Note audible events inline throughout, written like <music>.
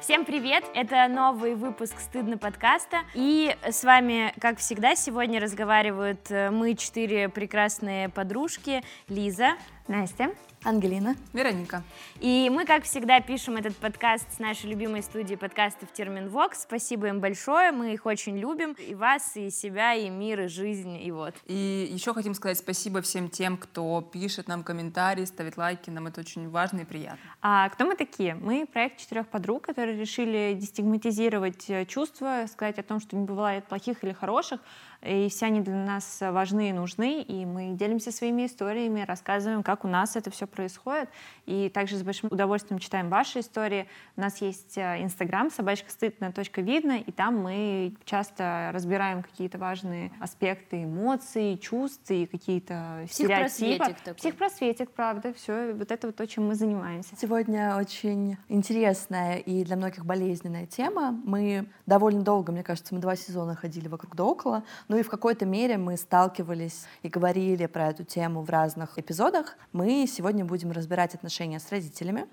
Всем привет! Это новый выпуск «Стыдно» подкаста. И с вами, как всегда, сегодня разговаривают э, мы, четыре прекрасные подружки. Лиза. Настя. Ангелина. Вероника. И мы, как всегда, пишем этот подкаст с нашей любимой студии подкастов Терминвокс. Спасибо им большое, мы их очень любим. И вас, и себя, и мир, и жизнь, и вот. И еще хотим сказать спасибо всем тем, кто пишет нам комментарии, ставит лайки. Нам это очень важно и приятно. А кто мы такие? Мы проект четырех подруг, которые решили дестигматизировать э, чувства, сказать о том, что не бывает плохих или хороших, и все они для нас важны и нужны, и мы делимся своими историями, рассказываем, как у нас это все происходит, и также с большим удовольствием читаем ваши истории. У нас есть э, Инстаграм, собачка стыдно, точка видно, и там мы часто разбираем какие-то важные аспекты эмоций, чувств и какие-то стереотипы. Такой. Психпросветик, правда, все, вот это вот то, чем мы занимаемся. Сегодня очень интересная и для многих болезненная тема. Мы довольно долго, мне кажется, мы два сезона ходили вокруг да около, ну и в какой-то мере мы сталкивались и говорили про эту тему в разных эпизодах. Мы сегодня будем разбирать отношения с родителями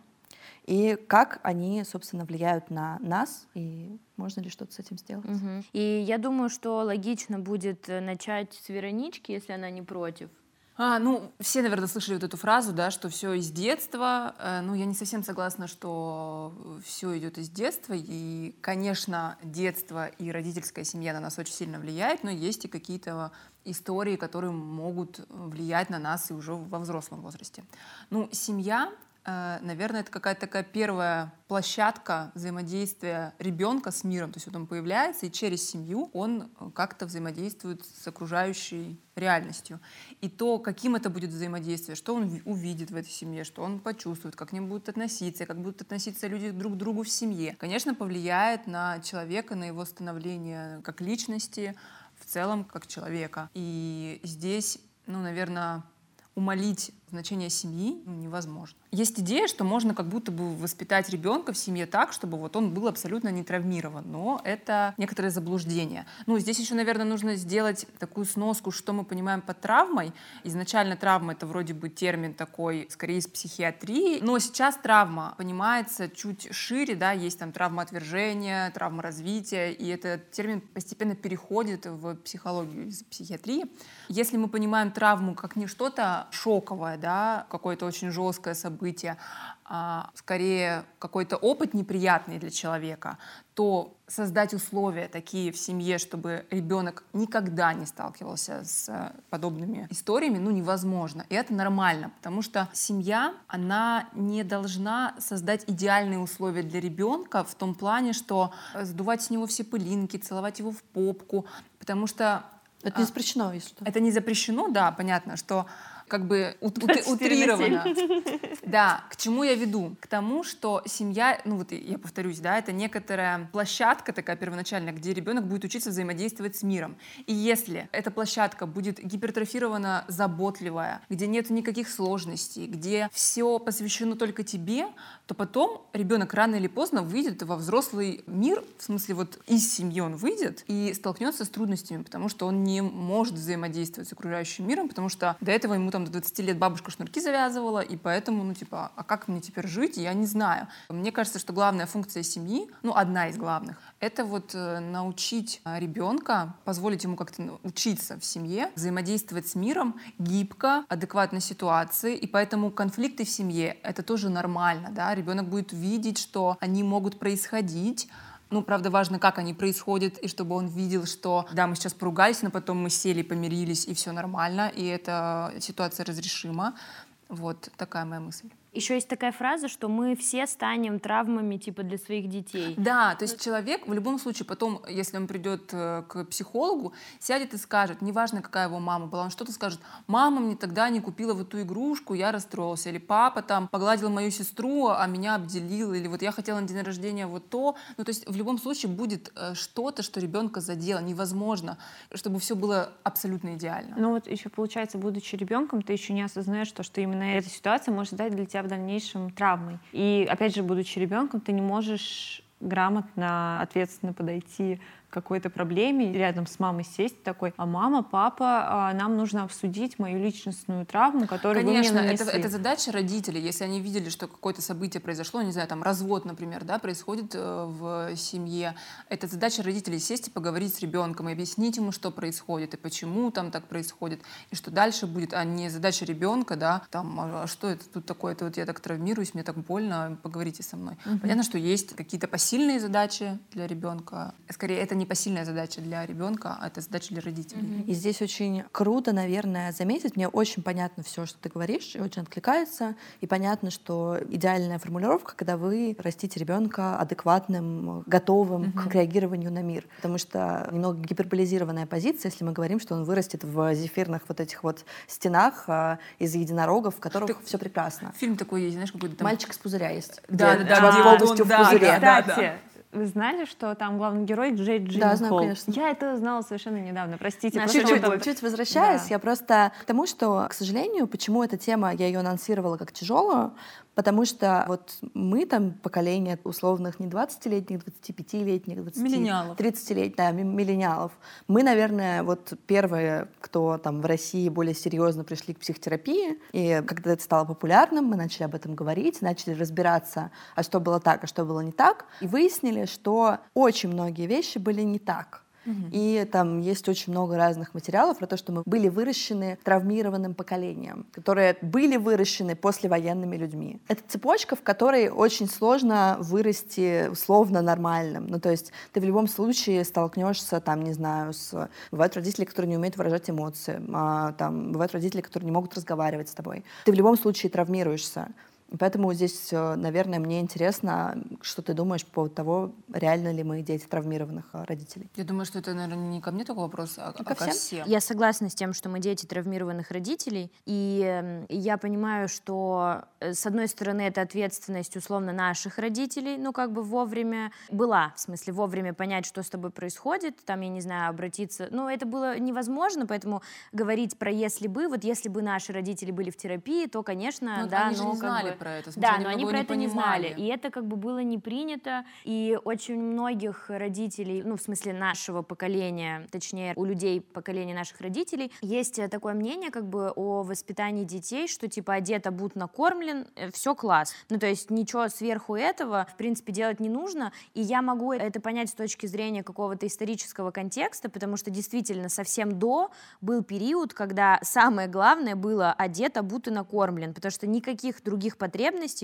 и как они, собственно, влияют на нас и можно ли что-то с этим сделать. Угу. И я думаю, что логично будет э, начать с Веронички, если она не против. А, ну, все, наверное, слышали вот эту фразу, да, что все из детства. Э, ну, я не совсем согласна, что все идет из детства. И, конечно, детство и родительская семья на нас очень сильно влияет, но есть и какие-то истории, которые могут влиять на нас и уже во взрослом возрасте. Ну, семья Э, наверное, это какая-то такая первая площадка взаимодействия ребенка с миром. То есть вот он появляется, и через семью он э, как-то взаимодействует с окружающей реальностью. И то, каким это будет взаимодействие, что он увидит в этой семье, что он почувствует, как к ним будут относиться, как будут относиться люди друг к другу в семье, конечно, повлияет на человека, на его становление как личности, в целом как человека. И здесь, ну, наверное, умолить значение семьи невозможно. Есть идея, что можно как будто бы воспитать ребенка в семье так, чтобы вот он был абсолютно не травмирован, но это некоторое заблуждение. Ну, здесь еще, наверное, нужно сделать такую сноску, что мы понимаем под травмой. Изначально травма — это вроде бы термин такой, скорее, из психиатрии, но сейчас травма понимается чуть шире, да, есть там травма отвержения, травма развития, и этот термин постепенно переходит в психологию из психиатрии. Если мы понимаем травму как не что-то шоковое, да, какое-то очень жесткое событие, а скорее какой-то опыт неприятный для человека, то создать условия такие в семье, чтобы ребенок никогда не сталкивался с э, подобными историями, ну, невозможно. И это нормально, потому что семья, она не должна создать идеальные условия для ребенка в том плане, что сдувать с него все пылинки, целовать его в попку, потому что... Это не а, запрещено, если что. Это не запрещено, да, понятно, что как бы утрировано. <laughs> Да, к чему я веду? К тому, что семья, ну вот я повторюсь, да, это некоторая площадка такая первоначальная, где ребенок будет учиться взаимодействовать с миром. И если эта площадка будет гипертрофирована, заботливая, где нет никаких сложностей, где все посвящено только тебе, то потом ребенок рано или поздно выйдет во взрослый мир, в смысле вот из семьи он выйдет и столкнется с трудностями, потому что он не может взаимодействовать с окружающим миром, потому что до этого ему там до 20 лет бабушка шнурки завязывала, и поэтому, ну, типа, а как мне теперь жить, я не знаю. Мне кажется, что главная функция семьи, ну, одна из главных, это вот э, научить а, ребенка, позволить ему как-то учиться в семье, взаимодействовать с миром гибко, адекватно ситуации, и поэтому конфликты в семье — это тоже нормально, да, ребенок будет видеть, что они могут происходить, ну, правда, важно, как они происходят, и чтобы он видел, что да, мы сейчас поругались, но потом мы сели, помирились, и все нормально, и эта ситуация разрешима. Вот такая моя мысль. Еще есть такая фраза, что мы все станем травмами типа для своих детей. Да, то есть человек в любом случае потом, если он придет э, к психологу, сядет и скажет, неважно какая его мама была, он что-то скажет, мама мне тогда не купила в эту игрушку, я расстроился, или папа там погладил мою сестру, а меня обделил, или вот я хотела на день рождения вот то. Ну то есть в любом случае будет э, что-то, что ребенка задело, невозможно, чтобы все было абсолютно идеально. Ну вот еще получается, будучи ребенком, ты еще не осознаешь то, что именно эта ситуация может дать для тебя в дальнейшем травмой. И опять же, будучи ребенком, ты не можешь грамотно, ответственно подойти какой-то проблеме, рядом с мамой сесть такой, а мама, папа, а, нам нужно обсудить мою личностную травму, которую Конечно, вы мне это, это задача родителей, если они видели, что какое-то событие произошло, не знаю, там развод, например, да, происходит э, в семье, это задача родителей сесть и поговорить с ребенком и объяснить ему, что происходит и почему там так происходит, и что дальше будет, а не задача ребенка, да, там, а, а что это тут такое, это вот я так травмируюсь, мне так больно, поговорите со мной. Угу. Понятно, что есть какие-то посильные задачи для ребенка, скорее это не посильная задача для ребенка, а это задача для родителей. И здесь очень круто, наверное, заметить. Мне очень понятно все, что ты говоришь, и очень откликается. И понятно, что идеальная формулировка, когда вы растите ребенка адекватным, готовым mm-hmm. к реагированию на мир. Потому что немного гиперболизированная позиция, если мы говорим, что он вырастет в зефирных вот этих вот стенах а, из единорогов, в которых все прекрасно. Фильм такой есть, знаешь, какой-то там... Мальчик из пузыря есть. Да, да, да. Полностью в пузыре. Да, Кстати, вы знали, что там главный герой Джей Джин Да, знаю, конечно. Я это знала совершенно недавно, простите. Чуть-чуть, чуть возвращаюсь, да. я просто к тому, что, к сожалению, почему эта тема, я ее анонсировала как тяжелую, Потому что вот мы там поколение условных не 20-летних, 25-летних, 20 миллениалов. 30-летних, да, миллениалов. Мы, наверное, вот первые, кто там в России более серьезно пришли к психотерапии. И когда это стало популярным, мы начали об этом говорить, начали разбираться, а что было так, а что было не так. И выяснили, что очень многие вещи были не так. И там есть очень много разных материалов про то, что мы были выращены травмированным поколением, которые были выращены послевоенными людьми. Это цепочка, в которой очень сложно вырасти условно нормальным. Ну, то есть ты в любом случае столкнешься, там, не знаю, с... Бывают родители, которые не умеют выражать эмоции, а, там, бывают родители, которые не могут разговаривать с тобой. Ты в любом случае травмируешься. Поэтому здесь, э, наверное, мне интересно, что ты думаешь по поводу того, реально ли мы дети травмированных э, родителей. Я думаю, что это, наверное, не ко мне такой вопрос, а, а ко, всем? всем. Я согласна с тем, что мы дети травмированных родителей, и я понимаю, что, э, с одной стороны, это ответственность, условно, наших родителей, ну, как бы вовремя была, в смысле, вовремя понять, что с тобой происходит, там, я не знаю, обратиться, ну, это было невозможно, поэтому говорить про «если бы», вот если бы наши родители были в терапии, то, конечно, ну, да, они но не знали про это. Смысле, да, но они про это не знали. И это как бы было не принято. И очень многих родителей, ну, в смысле нашего поколения, точнее, у людей поколения наших родителей, есть такое мнение как бы о воспитании детей, что типа одет, обут, накормлен, э, все класс. Ну, то есть ничего сверху этого, в принципе, делать не нужно. И я могу это понять с точки зрения какого-то исторического контекста, потому что действительно совсем до был период, когда самое главное было одет, обут и накормлен, потому что никаких других потребностей,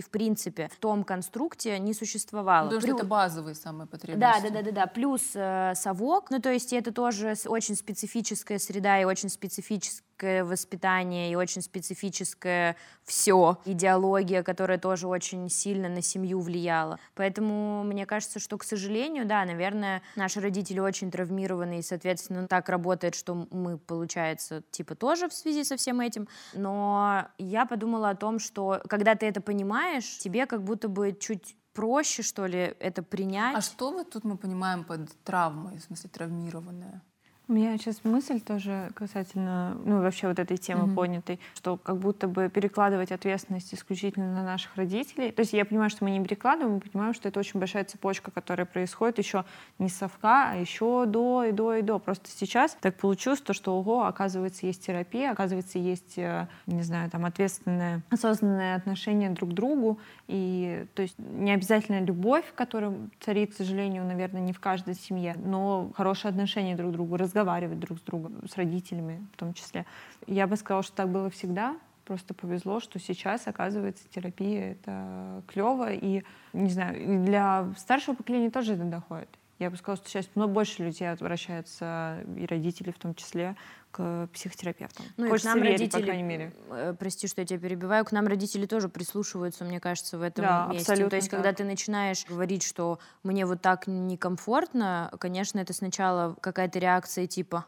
в принципе, в том конструкте не существовало. Потому Плюс... что это базовые самые потребности. Да, да, да, да, да. Плюс э, совок, ну то есть это тоже очень специфическая среда и очень специфическая специфическое воспитание и очень специфическое все, идеология, которая тоже очень сильно на семью влияла. Поэтому мне кажется, что, к сожалению, да, наверное, наши родители очень травмированы, и, соответственно, так работает, что мы, получается, типа тоже в связи со всем этим. Но я подумала о том, что когда ты это понимаешь, тебе как будто бы чуть проще, что ли, это принять. А что вот тут мы понимаем под травмой, в смысле травмированная? У меня сейчас мысль тоже касательно, ну, вообще вот этой темы mm-hmm. поднятой, что как будто бы перекладывать ответственность исключительно на наших родителей. То есть я понимаю, что мы не перекладываем, мы понимаем, что это очень большая цепочка, которая происходит еще не с совка, а еще до и до и до. Просто сейчас так получилось, то, что, ого, оказывается, есть терапия, оказывается, есть, э, не знаю, там, ответственное, осознанное отношение друг к другу. И, то есть не обязательно любовь, которая царит, к сожалению, наверное, не в каждой семье, но хорошее отношение друг к другу, разговаривать друг с другом, с родителями в том числе. Я бы сказала, что так было всегда. Просто повезло, что сейчас, оказывается, терапия — это клево. И, не знаю, для старшего поколения тоже это доходит. Я бы сказала, что сейчас много больше людей обращаются, и родители в том числе, к психотерапевтам. Ну Хочется и к нам верить, родители, по крайней мере. Э, прости, что я тебя перебиваю, к нам родители тоже прислушиваются, мне кажется, в этом да, месте. Абсолютно То есть, так. когда ты начинаешь говорить, что мне вот так некомфортно, конечно, это сначала какая-то реакция типа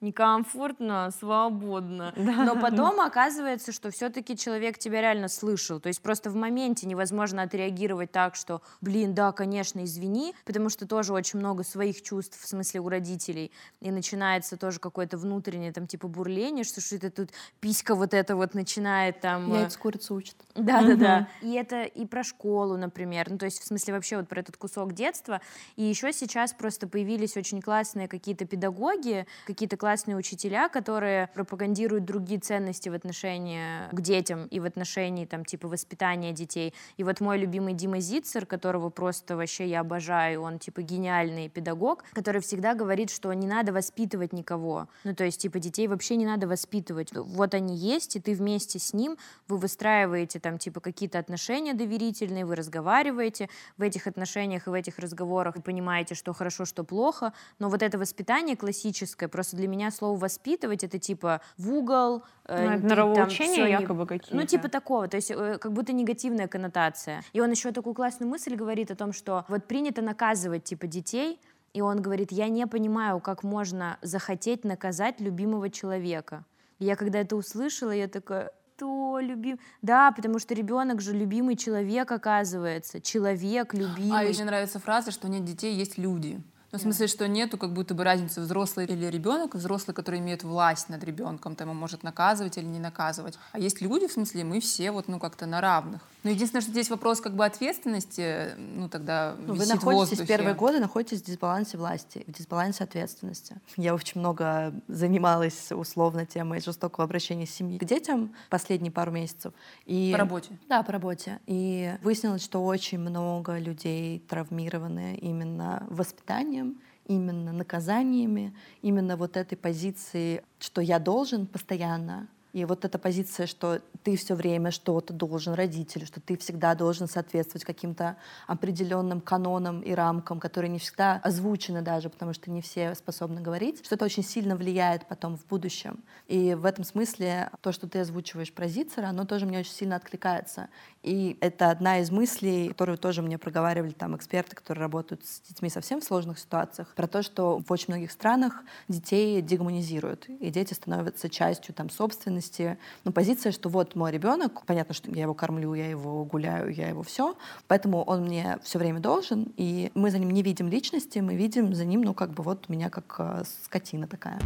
некомфортно, свободно. Да. Но потом <laughs> оказывается, что все-таки человек тебя реально слышал. То есть просто в моменте невозможно отреагировать так, что, блин, да, конечно, извини, потому что тоже очень много своих чувств, в смысле у родителей, и начинается тоже какое-то внутреннее там типа бурление, что что это тут писька вот это вот начинает там... Яйца курицу учат. Да, да, да. И это и про школу, например. Ну, то есть, в смысле, вообще вот про этот кусок детства. И еще сейчас просто появились очень классные какие-то педагоги, какие-то классные учителя, которые пропагандируют другие ценности в отношении к детям и в отношении там типа воспитания детей. И вот мой любимый Дима Зицер, которого просто вообще я обожаю, он типа гениальный педагог, который всегда говорит, что не надо воспитывать никого. Ну, то есть, типа, детей вообще не надо воспитывать. Вот они есть, и ты вместе с ним, вы выстраиваете там типа какие-то отношения доверительные, вы разговариваете в этих отношениях и в этих разговорах, вы понимаете, что хорошо, что плохо, но вот это воспитание классическое, просто для меня слово «воспитывать» — это типа в угол, э, ну, это нравоучения якобы какие-то. Ну, типа такого, то есть э, как будто негативная коннотация. И он еще такую классную мысль говорит о том, что вот принято наказывать типа детей, и он говорит, я не понимаю, как можно захотеть наказать любимого человека. И я когда это услышала, я такая, что любим? Да, потому что ребенок же любимый человек оказывается, человек любимый. А еще нравится фраза, что нет детей, есть люди. Ну, в смысле, что нету как будто бы разницы взрослый или ребенок. Взрослый, который имеет власть над ребенком, там его может наказывать или не наказывать. А есть люди, в смысле, мы все вот, ну, как-то на равных. Но единственное, что здесь вопрос как бы ответственности, ну, тогда ну, Вы находитесь в первые годы, находитесь в дисбалансе власти, в дисбалансе ответственности. Я очень много занималась условно темой жестокого обращения семьи к детям последние пару месяцев. И... По работе? Да, по работе. И выяснилось, что очень много людей травмированы именно воспитанием наказанием, именно наказаниями, именно вот этой позиции, что я должен постоянно и вот эта позиция, что ты все время что-то должен родителю, что ты всегда должен соответствовать каким-то определенным канонам и рамкам, которые не всегда озвучены даже, потому что не все способны говорить, что это очень сильно влияет потом в будущем. И в этом смысле то, что ты озвучиваешь про Зицера, оно тоже мне очень сильно откликается. И это одна из мыслей, которую тоже мне проговаривали там эксперты, которые работают с детьми совсем в сложных ситуациях, про то, что в очень многих странах детей дегуманизируют, и дети становятся частью там собственности. Но позиция, что вот мой ребенок, понятно, что я его кормлю, я его гуляю, я его все, поэтому он мне все время должен, и мы за ним не видим личности, мы видим за ним, ну как бы вот меня как э, скотина такая.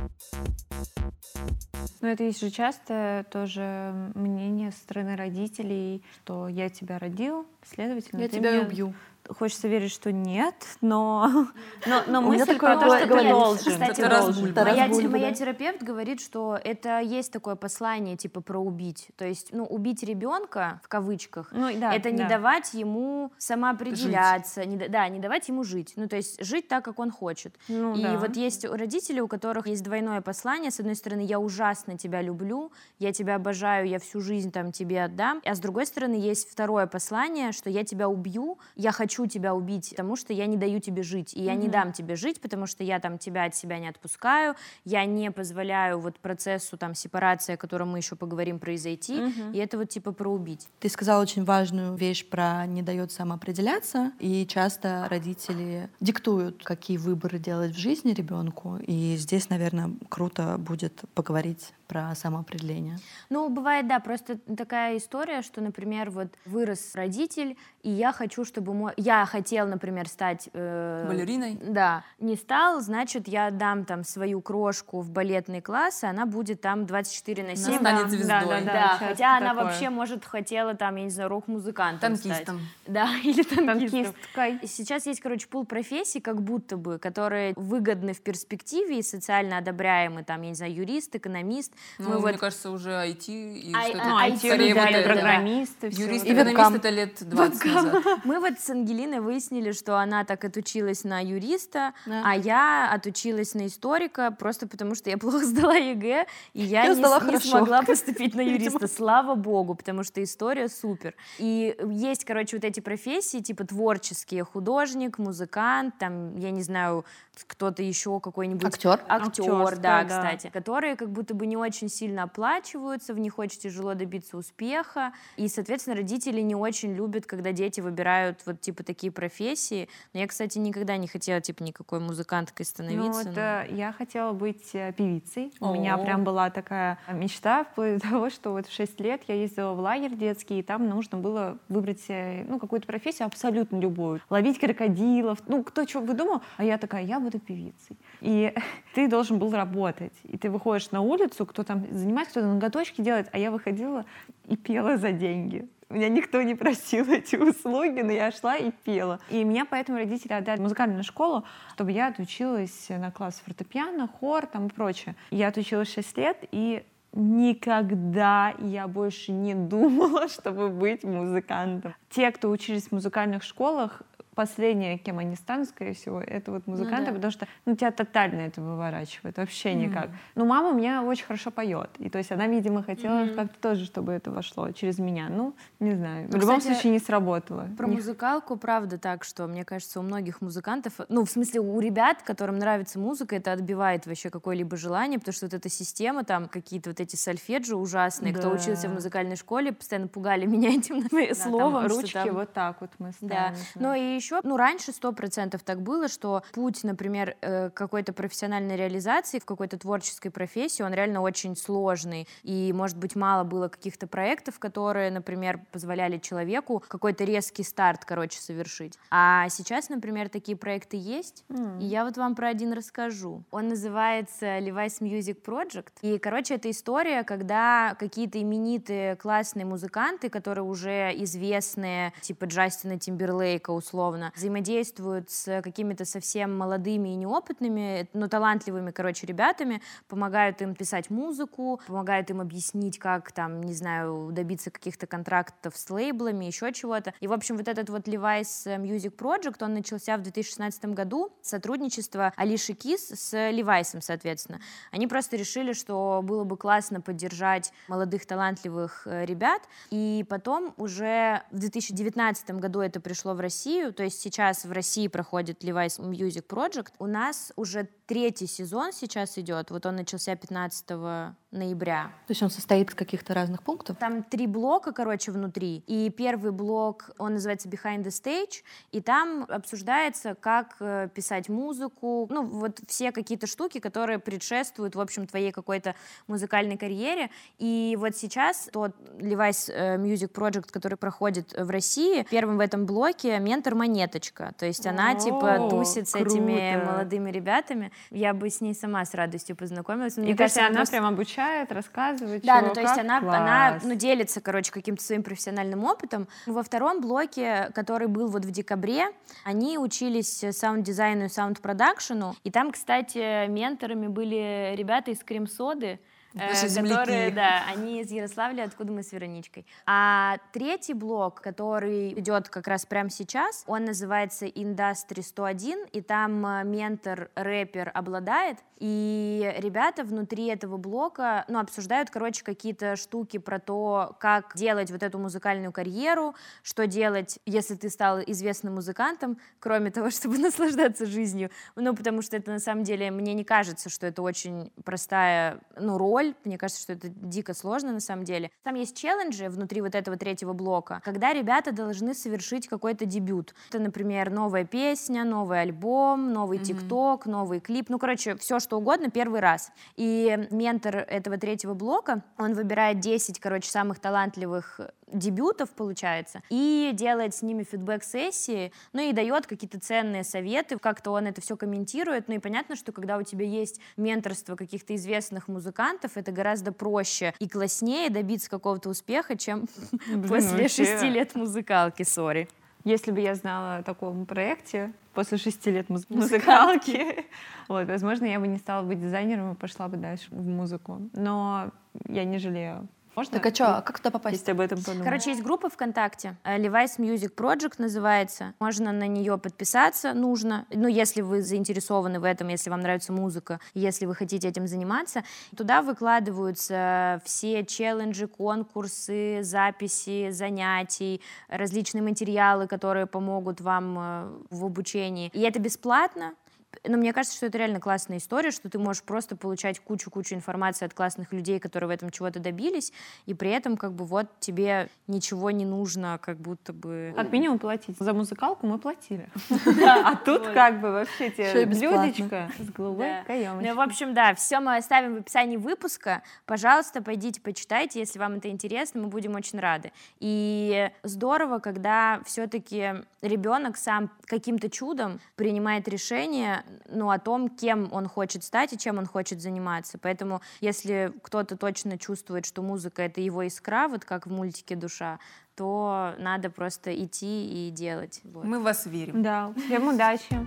Ну это есть же часто тоже мнение со стороны родителей, что я тебя родил, следовательно, я тебя мне... убью хочется верить, что нет, но, <laughs> но, но мысль про то, что ты должен. Кстати, ты должен. Моя, моя терапевт говорит, что это есть такое послание, типа, про убить. То есть, ну, убить ребенка, в кавычках, ну, да, это да. не давать ему самоопределяться, не, да, не давать ему жить. Ну, то есть, жить так, как он хочет. Ну, И да. вот есть родители, у которых есть двойное послание. С одной стороны, я ужасно тебя люблю, я тебя обожаю, я всю жизнь там тебе отдам. А с другой стороны, есть второе послание, что я тебя убью, я хочу хочу тебя убить, потому что я не даю тебе жить, и я mm-hmm. не дам тебе жить, потому что я там тебя от себя не отпускаю, я не позволяю вот процессу там сепарации, о котором мы еще поговорим, произойти, mm-hmm. и это вот типа про убить. Ты сказала очень важную вещь про не дает самоопределяться, и часто родители диктуют, какие выборы делать в жизни ребенку, и здесь, наверное, круто будет поговорить про самоопределение. Ну, бывает, да, просто такая история, что, например, вот вырос родитель, и я хочу, чтобы мой я хотел, например, стать... Э, Балериной? Да. Не стал, значит, я дам там свою крошку в балетный класс, и она будет там 24 на 7. Она станет звездой. Да, да, да, да хотя такое. она вообще, может, хотела там, я не знаю, рок-музыкантом Танкистом. Стать. Да, <laughs> или танкисткой. Сейчас есть, короче, пул профессий, как будто бы, которые выгодны в перспективе и социально одобряемы, там, я не знаю, юрист, экономист. Ну, Мы мне вот... кажется, уже IT и а, что-то а, IT, да, программисты. Юрист, экономист — это лет 20 назад. <laughs> Мы вот с Ангелиной выяснили, что она так отучилась на юриста, да. а я отучилась на историка просто потому, что я плохо сдала ЕГЭ, и я, я не, не смогла поступить на <laughs> юриста. Слава богу, потому что история супер. И есть, короче, вот эти профессии, типа творческие, художник, музыкант, там, я не знаю, кто-то еще какой-нибудь... Актер. Актер, да, да, кстати. Которые как будто бы не очень сильно оплачиваются, в них очень тяжело добиться успеха, и, соответственно, родители не очень любят, когда дети выбирают вот типа такие профессии. Но я, кстати, никогда не хотела типа никакой музыканткой становиться. Ну вот но... э, я хотела быть э, певицей. У меня прям была такая мечта вплоть до того, что вот в 6 лет я ездила в лагерь детский, и там нужно было выбрать ну, какую-то профессию абсолютно любую. Ловить крокодилов, ну, кто что выдумал, а я такая, я буду певицей. И <laughs> ты должен был работать. И ты выходишь на улицу, кто там занимается, кто-то ноготочки делает, а я выходила и пела за деньги. Меня никто не просил <laughs> эти услуги, но я шла и пела. И меня поэтому родители отдали в музыкальную школу, чтобы я отучилась на класс фортепиано, хор там и прочее. Я отучилась 6 лет, и никогда я больше не думала, <laughs> чтобы быть музыкантом. Те, кто учились в музыкальных школах, последнее, кем они станут, скорее всего, это вот музыканты, ну, да. потому что ну, тебя тотально это выворачивает, вообще mm. никак. Но мама у меня очень хорошо поет, и то есть она, видимо, хотела mm. как-то тоже, чтобы это вошло через меня. Ну, не знаю, ну, в любом кстати, случае не сработало. Про не... музыкалку, правда, так, что, мне кажется, у многих музыкантов, ну, в смысле, у ребят, которым нравится музыка, это отбивает вообще какое-либо желание, потому что вот эта система, там, какие-то вот эти сольфеджи ужасные, да. кто учился в музыкальной школе, постоянно пугали <laughs> меня этим да, словом. ручки там... вот так вот мы ставим. Да, ну и еще, ну, раньше сто процентов так было, что путь, например, э, какой-то профессиональной реализации в какой-то творческой профессии, он реально очень сложный, и, может быть, мало было каких-то проектов, которые, например, позволяли человеку какой-то резкий старт, короче, совершить. А сейчас, например, такие проекты есть, mm. и я вот вам про один расскажу. Он называется Levi's Music Project, и, короче, это история, когда какие-то именитые классные музыканты, которые уже известные, типа Джастина Тимберлейка условно, взаимодействуют с какими-то совсем молодыми и неопытными, но талантливыми, короче, ребятами, помогают им писать музыку, помогают им объяснить, как там, не знаю, добиться каких-то контрактов с лейблами, еще чего-то. И, в общем, вот этот вот Levi's Music Project, он начался в 2016 году, сотрудничество Алиши Кис с Levi's, соответственно. Они просто решили, что было бы классно поддержать молодых талантливых э, ребят, и потом уже в 2019 году это пришло в Россию, то есть сейчас сейчас в России проходит Levi's Music Project. У нас уже третий сезон сейчас идет. Вот он начался 15 ноября. То есть он состоит из каких-то разных пунктов? Там три блока, короче, внутри. И первый блок, он называется Behind the Stage, и там обсуждается, как э, писать музыку, ну, вот все какие-то штуки, которые предшествуют, в общем, твоей какой-то музыкальной карьере. И вот сейчас тот Levi's э, Music Project, который проходит в России, первым в этом блоке ментор Монеточка. То есть она, типа, тусит с этими молодыми ребятами. Я бы с ней сама с радостью познакомилась. Мне и кажется, она прям обучает, рассказывает. Да, чего, ну то есть она, она ну, делится, короче, каким-то своим профессиональным опытом. Во втором блоке, который был вот в декабре, они учились саунд-дизайну и саунд-продакшену. И там, кстати, менторами были ребята из Крем-соды, Наши э, которые, да, они из Ярославля, откуда мы с Вероничкой. А третий блок, который идет как раз прямо сейчас, он называется Industry 101, и там э, ментор, рэпер обладает, и ребята внутри этого блока, ну, обсуждают, короче, какие-то штуки про то, как делать вот эту музыкальную карьеру, что делать, если ты стал известным музыкантом, кроме того, <laughs> чтобы наслаждаться жизнью. Ну, потому что это, на самом деле, мне не кажется, что это очень простая, ну, роль, роль. Мне кажется, что это дико сложно на самом деле. Там есть челленджи внутри вот этого третьего блока, когда ребята должны совершить какой-то дебют. Это, например, новая песня, новый альбом, новый ТикТок, mm-hmm. новый клип. Ну, короче, все что угодно первый раз. И ментор этого третьего блока, он выбирает 10, короче, самых талантливых дебютов, получается, и делает с ними фидбэк-сессии, ну и дает какие-то ценные советы, как-то он это все комментирует, ну и понятно, что когда у тебя есть менторство каких-то известных музыкантов, это гораздо проще и класснее добиться какого-то успеха, чем <laughs> после шести лет музыкалки, сори. Если бы я знала о таком проекте после шести лет муз- музыкалки, <laughs> вот, возможно, я бы не стала быть дизайнером и пошла бы дальше в музыку. Но я не жалею можно? Так а что, а как туда попасть? Если об этом подумать. Короче, есть группа ВКонтакте, э, Levi's Music Project называется. Можно на нее подписаться, нужно. Ну, если вы заинтересованы в этом, если вам нравится музыка, если вы хотите этим заниматься. Туда выкладываются все челленджи, конкурсы, записи, занятий, различные материалы, которые помогут вам э, в обучении. И это бесплатно, Но мне кажется, что это реально классная история, что ты можешь просто получать кучу-кучу информации от классных людей, которые в этом чего-то добились, и при этом как бы вот тебе ничего не нужно, как будто бы... Как минимум платить. За музыкалку мы платили. <laughs> А тут как бы вообще тебе блюдечко с голубой каемочкой. Ну, в общем, да, все мы оставим в описании выпуска. Пожалуйста, пойдите почитайте, если вам это интересно, мы будем очень рады. И здорово, когда все-таки ребенок сам каким-то чудом принимает решение ну, о том, кем он хочет стать и чем он хочет заниматься. Поэтому, если кто-то точно чувствует, что музыка — это его искра, вот как в мультике «Душа», то надо просто идти и делать. Вот. Мы вас верим. Да, всем удачи.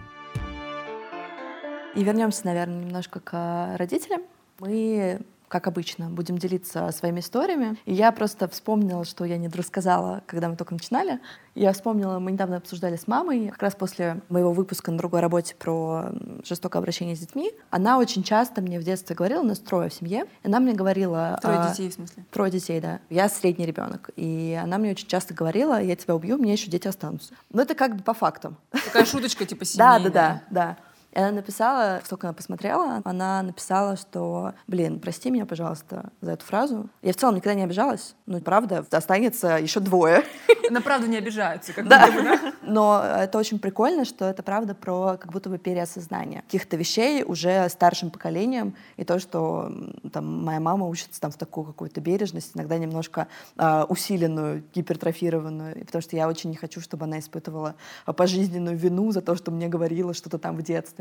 И вернемся, наверное, немножко к родителям. Мы как обычно, будем делиться своими историями. И я просто вспомнила, что я не рассказала, когда мы только начинали. Я вспомнила, мы недавно обсуждали с мамой, как раз после моего выпуска на другой работе про жестокое обращение с детьми. Она очень часто мне в детстве говорила, у нас трое в семье, и она мне говорила... Трое а, детей, в смысле? Трое детей, да. Я средний ребенок. И она мне очень часто говорила, я тебя убью, мне еще дети останутся. Но это как бы по фактам. Такая шуточка типа <laughs> семейная. Да, да, да, да. И она написала, только она посмотрела, она написала, что, блин, прости меня, пожалуйста, за эту фразу. Я в целом никогда не обижалась. Ну, правда, останется еще двое. <laughs> На правду не обижаются, как да. бы, да? Но это очень прикольно, что это правда про как будто бы переосознание каких-то вещей уже старшим поколением, и то, что там моя мама учится там в такую какую-то бережность, иногда немножко э, усиленную, гипертрофированную, потому что я очень не хочу, чтобы она испытывала пожизненную вину за то, что мне говорила что-то там в детстве.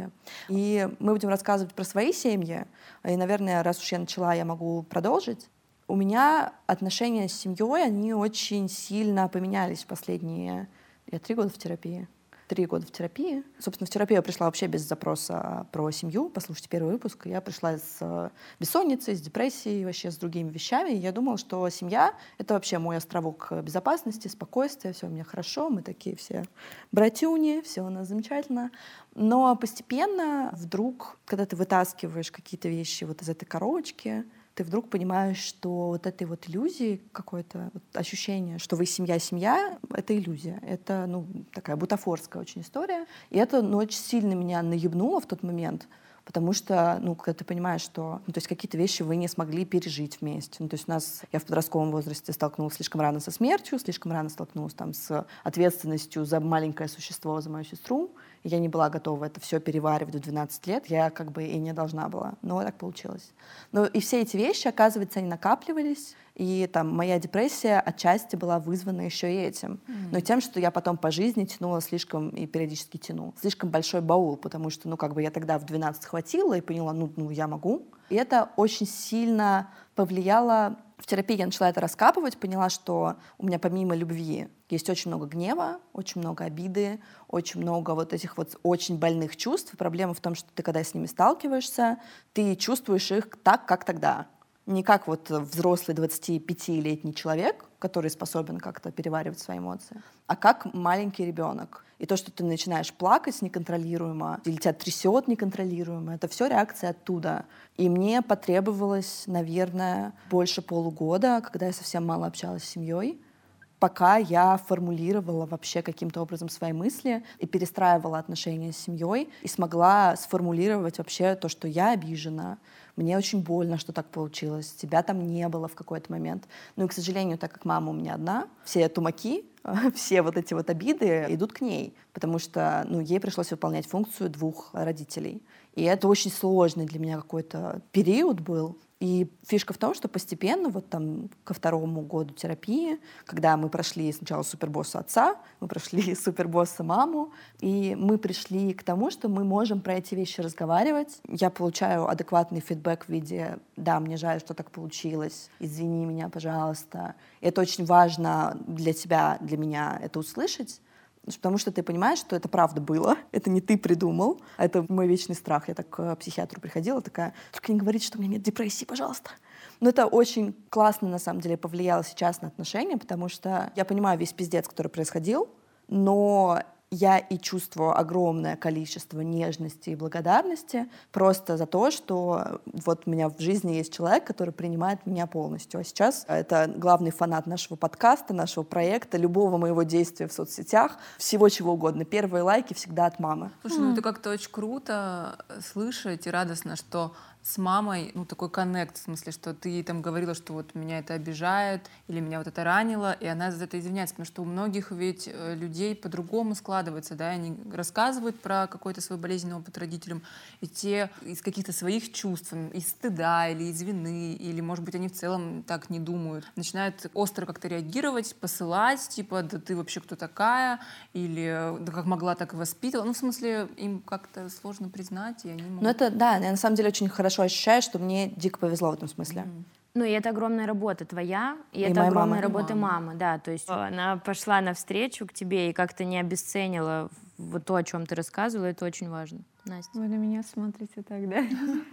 И мы будем рассказывать про свои семьи. И, наверное, раз уж я начала, я могу продолжить. У меня отношения с семьей, они очень сильно поменялись в последние... Я три года в терапии три года в терапии. Собственно, в терапию я пришла вообще без запроса про семью. Послушайте первый выпуск. Я пришла с э, бессонницей, с депрессией, вообще с другими вещами. Я думала, что семья — это вообще мой островок безопасности, спокойствия, все у меня хорошо, мы такие все братюни, все у нас замечательно. Но постепенно вдруг, когда ты вытаскиваешь какие-то вещи вот из этой коробочки, ты вдруг понимаешь, что вот этой вот иллюзии какое-то вот ощущение, что вы семья-семья, это иллюзия. Это, ну, такая бутафорская очень история. И это, ну, очень сильно меня наебнуло в тот момент, потому что, ну, когда ты понимаешь, что, ну, то есть какие-то вещи вы не смогли пережить вместе. Ну, то есть у нас, я в подростковом возрасте столкнулась слишком рано со смертью, слишком рано столкнулась там с ответственностью за маленькое существо, за мою сестру, я не была готова это все переваривать в 12 лет, я как бы и не должна была, но так получилось. Но и все эти вещи, оказывается, они накапливались, и там моя депрессия отчасти была вызвана еще и этим. Mm-hmm. Но тем, что я потом по жизни тянула слишком и периодически тяну. Слишком большой баул, потому что, ну, как бы я тогда в 12 хватила и поняла, ну, ну я могу. И это очень сильно повлияло в терапии я начала это раскапывать, поняла, что у меня помимо любви есть очень много гнева, очень много обиды, очень много вот этих вот очень больных чувств. Проблема в том, что ты, когда с ними сталкиваешься, ты чувствуешь их так, как тогда. Не как вот взрослый 25-летний человек, который способен как-то переваривать свои эмоции, а как маленький ребенок. И то, что ты начинаешь плакать неконтролируемо, или тебя трясет неконтролируемо, это все реакция оттуда. И мне потребовалось, наверное, больше полугода, когда я совсем мало общалась с семьей, пока я формулировала вообще каким-то образом свои мысли и перестраивала отношения с семьей и смогла сформулировать вообще то, что я обижена, мне очень больно, что так получилось, тебя там не было в какой-то момент. Ну и, к сожалению, так как мама у меня одна, все тумаки, <laughs> все вот эти вот обиды идут к ней, потому что ну, ей пришлось выполнять функцию двух родителей. И это очень сложный для меня какой-то период был, и фишка в том, что постепенно, вот там ко второму году терапии, когда мы прошли сначала супербосса отца, мы прошли <laughs> супербосса маму, и мы пришли к тому, что мы можем про эти вещи разговаривать. Я получаю адекватный фидбэк в виде «да, мне жаль, что так получилось, извини меня, пожалуйста». И это очень важно для тебя, для меня это услышать, потому что ты понимаешь, что это правда было, <laughs> это не ты придумал, а это мой вечный страх. Я так к психиатру приходила, такая, только не говорите, что у меня нет депрессии, пожалуйста. Но это очень классно, на самом деле, повлияло сейчас на отношения, потому что я понимаю весь пиздец, который происходил, но я и чувствую огромное количество нежности и благодарности просто за то, что вот у меня в жизни есть человек, который принимает меня полностью. А сейчас это главный фанат нашего подкаста, нашего проекта, любого моего действия в соцсетях, всего чего угодно. Первые лайки всегда от мамы. Слушай, ну это как-то очень круто слышать и радостно, что с мамой, ну, такой коннект, в смысле, что ты там говорила, что вот меня это обижает, или меня вот это ранило, и она за это извиняется, потому что у многих ведь э, людей по-другому складывается, да, они рассказывают про какой-то свой болезненный опыт родителям, и те из каких-то своих чувств, из стыда или из вины, или, может быть, они в целом так не думают, начинают остро как-то реагировать, посылать, типа, да ты вообще кто такая, или да как могла, так и воспитывала. Ну, в смысле, им как-то сложно признать, и они могут... Ну, это, да, я на самом деле очень хорошо ощущаю, что мне дико повезло в этом смысле. Mm-hmm. Ну, и это огромная работа твоя, и, и это огромная мама. работа мамы. мамы, да. То есть она пошла навстречу к тебе и как-то не обесценила вот то, о чем ты рассказывала, это очень важно. Настя. Вы на меня смотрите так, да?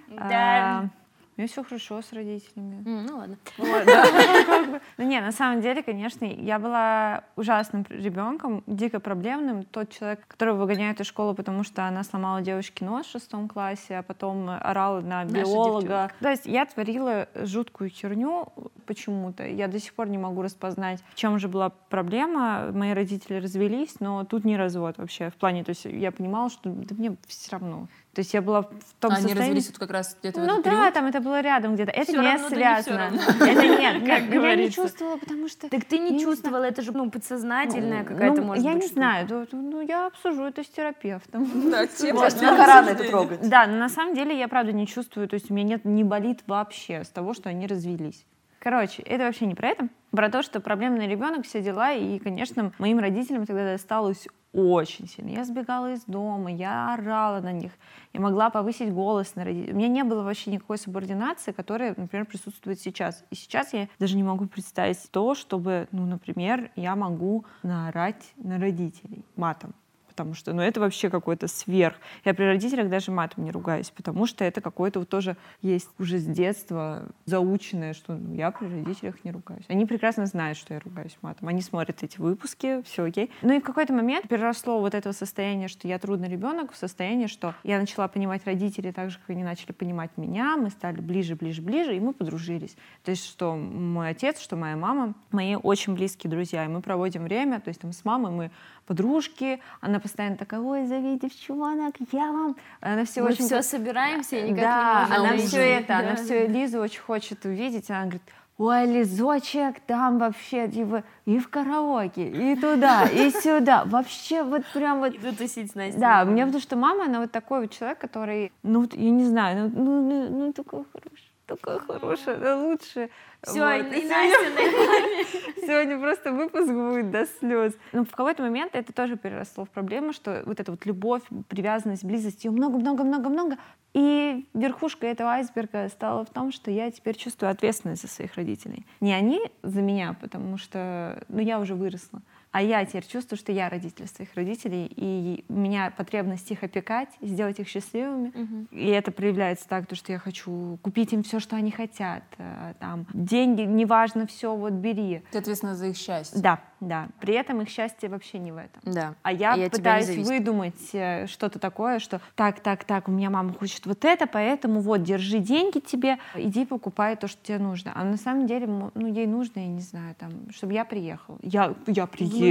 Да. У меня все хорошо с родителями. Mm, ну ладно. <laughs> Вот, да. <laughs> Ну не, на самом деле, конечно, я была ужасным ребенком, дико проблемным. Тот человек, которого выгоняют из школы, потому что она сломала девочке нос в шестом классе, а потом орала на биолога. То есть я творила жуткую херню почему-то. Я до сих пор не могу распознать, в чем же была проблема. Мои родители развелись, но тут не развод вообще в плане. То есть я понимала, что да мне все равно. То есть я была в том а состоянии... Они развелись вот как раз где-то Ну в да, период? там это было рядом где-то. Это Всё не равно, да не связано. это <laughs> нет, Как я не говорится. чувствовала, потому что... Так ты не, не чувствовала, это же ну, подсознательная какая-то, ну, может я быть, не штука. знаю, ну, ну, я обсужу это с терапевтом. Да, <laughs> пора на это трогать. Да, но на самом деле я правда не чувствую, то есть у меня нет, не болит вообще с того, что они развелись. Короче, это вообще не про это, про то, что проблемный ребенок, все дела, и, конечно, моим родителям тогда досталось очень сильно. Я сбегала из дома, я орала на них, я могла повысить голос на родителей. У меня не было вообще никакой субординации, которая, например, присутствует сейчас. И сейчас я даже не могу представить то, чтобы, ну, например, я могу наорать на родителей матом потому что, ну, это вообще какой-то сверх. Я при родителях даже матом не ругаюсь, потому что это какое-то вот тоже есть уже с детства заученное, что ну, я при родителях не ругаюсь. Они прекрасно знают, что я ругаюсь матом. Они смотрят эти выпуски, все окей. Ну и в какой-то момент переросло вот это состояние, что я трудный ребенок, в состояние, что я начала понимать родителей так же, как они начали понимать меня, мы стали ближе, ближе, ближе, и мы подружились. То есть, что мой отец, что моя мама, мои очень близкие друзья, и мы проводим время, то есть там с мамой мы подружки, она постоянно такая, ой, зови девчонок, я вам... Она все Мы очень... все собираемся и никак да, не можем. она ужин. все это, Да. она все Лизу очень хочет увидеть, она говорит, ой, Лизочек, там вообще, типа, и в караоке, и туда, и <laughs> сюда, вообще вот прям вот... Иду тусить с Настей. Да, меня потому что мама, она вот такой вот человек, который, ну, я не знаю, ну, ну, ну, ну такой хороший, такая хорошая, да, лучшая. Все, Вот. и Настя на <laughs> Сегодня просто выпуск будет до слез. Но в какой-то момент это тоже переросло в проблему, что вот эта вот любовь, привязанность, близость, ее много-много-много-много. И верхушка этого айсберга стала в том, что я теперь чувствую ответственность за своих родителей. Не они за меня, потому что ну, я уже выросла, а я теперь чувствую, что я родитель своих родителей, и у меня потребность их опекать, сделать их счастливыми. И это проявляется так, то, что я хочу купить им все, что они хотят. э, Там, деньги, неважно, все, вот бери. Ты ответственна за их счастье. Да, да. При этом их счастье вообще не в этом. Да. А я не пытаюсь выдумать э, что-то такое, что так, так, так, у меня мама хочет вот это, поэтому вот, держи деньги тебе, иди покупай то, что тебе нужно. А на самом деле, ну, ей нужно, я не знаю, там, чтобы я приехал. Я, я приеду.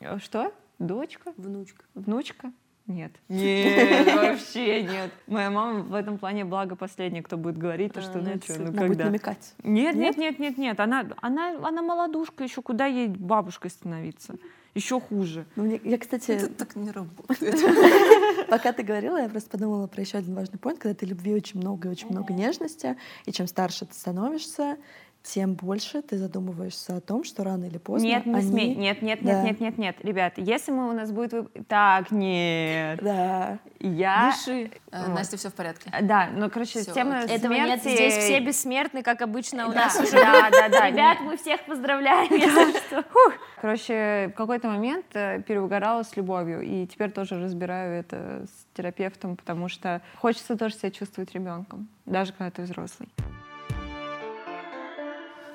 Э, Что? Дочка? Внучка. Внучка? Нет. Нет, <laughs> вообще нет. Моя мама в этом плане благо последняя, кто будет говорить, то, что ну что, ну когда. намекать. Нет, нет, нет, нет, нет. Она, она, она молодушка еще, куда ей бабушкой становиться? Еще хуже. Ну, мне- я, кстати, Это так не работает. <laughs> Пока ты говорила, я просто подумала про еще один важный point, когда ты любви очень много и очень много нежности, и чем старше ты становишься, тем больше ты задумываешься о том, что рано или поздно Нет, не они... смей. Нет, нет, Да. нет, нет, нет, нет. Ребят, если мы у нас будет... вып- Так, нет. Да. Я... Дыши. Э, Вот. Настя, все в порядке. Да, ну, короче, Всё, тема Этого нет, смерти- здесь все бессмертны, как обычно у Да, нас уже. да, да, да. Ребят, мы всех поздравляем, <laughs> если что. Короче, в какой-то момент э, переугорала с любовью, и теперь тоже разбираю это с терапевтом, потому что хочется тоже себя чувствовать ребенком, даже когда ты взрослый.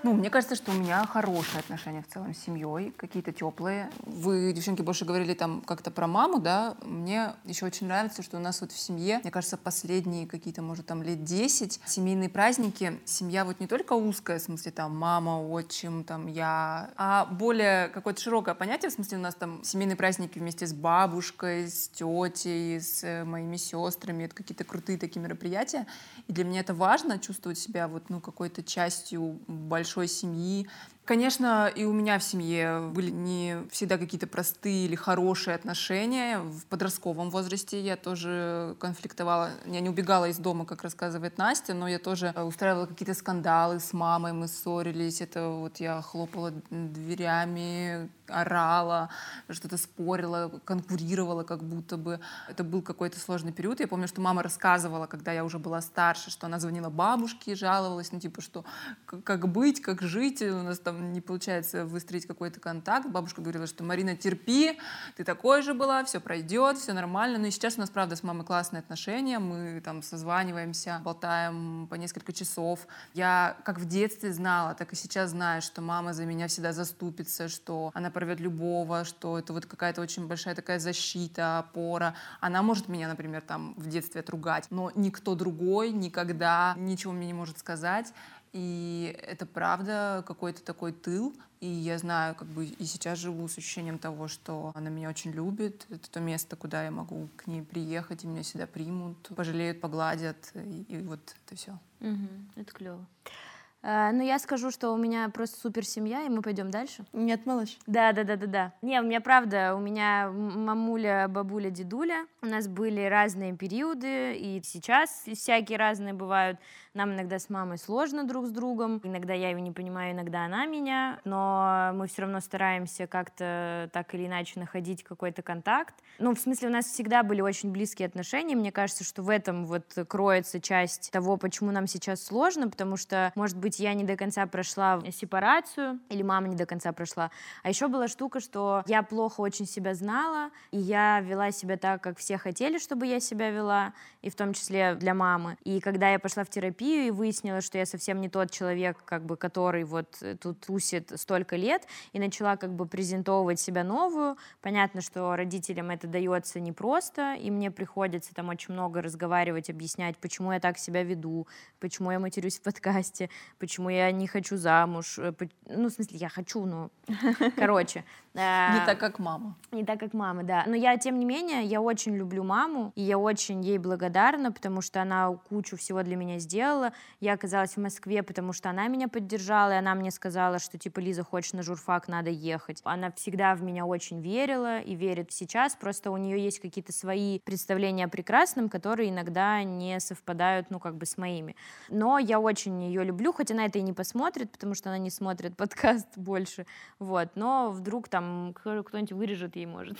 Ну, мне кажется, что у меня хорошие отношения в целом с семьей, какие-то теплые. Вы, девчонки, больше говорили там как-то про маму, да? Мне еще очень нравится, что у нас вот в семье, мне кажется, последние какие-то, может, там лет 10 семейные праздники. Семья вот не только узкая, в смысле там мама, отчим, там я, а более какое-то широкое понятие, в смысле у нас там семейные праздники вместе с бабушкой, с тетей, с э, моими сестрами. Это какие-то крутые такие мероприятия. И для меня это важно, чувствовать себя вот, ну, какой-то частью большой семьи. Конечно, и у меня в семье были не всегда какие-то простые или хорошие отношения. В подростковом возрасте я тоже конфликтовала. Я не убегала из дома, как рассказывает Настя, но я тоже устраивала какие-то скандалы с мамой, мы ссорились. Это вот я хлопала дверями, орала, что-то спорила, конкурировала как будто бы. Это был какой-то сложный период. Я помню, что мама рассказывала, когда я уже была старше, что она звонила бабушке и жаловалась, ну типа, что как быть, как жить, у нас там не получается выстроить какой-то контакт. Бабушка говорила, что Марина, терпи, ты такой же была, все пройдет, все нормально. Ну сейчас у нас, правда, с мамой классные отношения, мы там созваниваемся, болтаем по несколько часов. Я как в детстве знала, так и сейчас знаю, что мама за меня всегда заступится, что она порвет любого, что это вот какая-то очень большая такая защита, опора. Она может меня, например, там в детстве отругать, но никто другой никогда ничего мне не может сказать. И это правда какой-то такой тыл. И я знаю, как бы и сейчас живу с ощущением того, что она меня очень любит. Это то место, куда я могу к ней приехать, и меня всегда примут, пожалеют, погладят. И, и вот это все. Угу, это клево. А, ну, я скажу, что у меня просто супер семья, и мы пойдем дальше. Нет, малыш. Да, да, да, да, да. Не, у меня правда, у меня мамуля, бабуля, дедуля. У нас были разные периоды, и сейчас всякие разные бывают. Нам иногда с мамой сложно друг с другом, иногда я ее не понимаю, иногда она меня, но мы все равно стараемся как-то так или иначе находить какой-то контакт. Ну, в смысле, у нас всегда были очень близкие отношения, мне кажется, что в этом вот кроется часть того, почему нам сейчас сложно, потому что, может быть, я не до конца прошла сепарацию, или мама не до конца прошла, а еще была штука, что я плохо очень себя знала, и я вела себя так, как все хотели, чтобы я себя вела, и в том числе для мамы. И когда я пошла в терапию, и выяснила, что я совсем не тот человек, как бы, который вот э, тут тусит столько лет, и начала как бы презентовывать себя новую. Понятно, что родителям это дается непросто, и мне приходится там очень много разговаривать, объяснять, почему я так себя веду, почему я матерюсь в подкасте, почему я не хочу замуж. Э, ну, в смысле, я хочу, но... <laughs> Короче. Э, не так, как мама. Не так, как мама, да. Но я, тем не менее, я очень люблю маму, и я очень ей благодарна, потому что она кучу всего для меня сделала. Я оказалась в Москве, потому что она меня поддержала, и она мне сказала, что, типа, Лиза, хочешь на журфак, надо ехать. Она всегда в меня очень верила и верит сейчас, просто у нее есть какие-то свои представления о прекрасном, которые иногда не совпадают, ну, как бы с моими. Но я очень ее люблю, хоть она это и не посмотрит, потому что она не смотрит <laughs> подкаст больше, вот, но вдруг там кто-нибудь вырежет ей, может.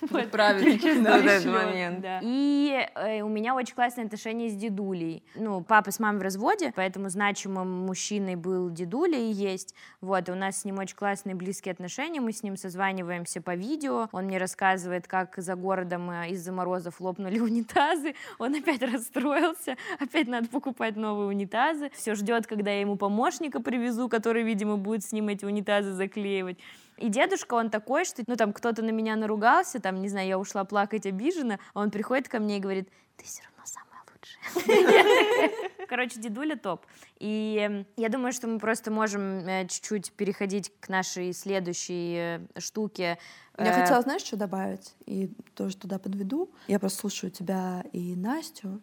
<laughs> Правильно, в этот момент. И э, у меня очень классные отношения с дедулей. Ну, папа с мамой в разводе, поэтому значимым мужчиной был дедуля и есть. Вот, и у нас с ним очень классные близкие отношения, мы с ним созваниваемся по видео, он мне рассказывает, как за городом э, из-за морозов лопнули <laughs> унитазы, он опять расстроился, опять надо покупать новые унитазы, все ждет, когда я ему помощника привезу, который, видимо, будет с ним эти унитазы заклеивать. И дедушка, он такой, что, ну, там, кто-то на меня наругался, там, не знаю, я ушла плакать обиженно, он приходит ко мне и говорит, ты все равно самая лучшая. <laughs> Короче, дедуля топ. И я думаю, что мы просто можем э, чуть-чуть переходить к нашей следующей э, штуке. Я э, хотела, знаешь, что добавить? И тоже туда подведу. Я просто слушаю тебя и Настю,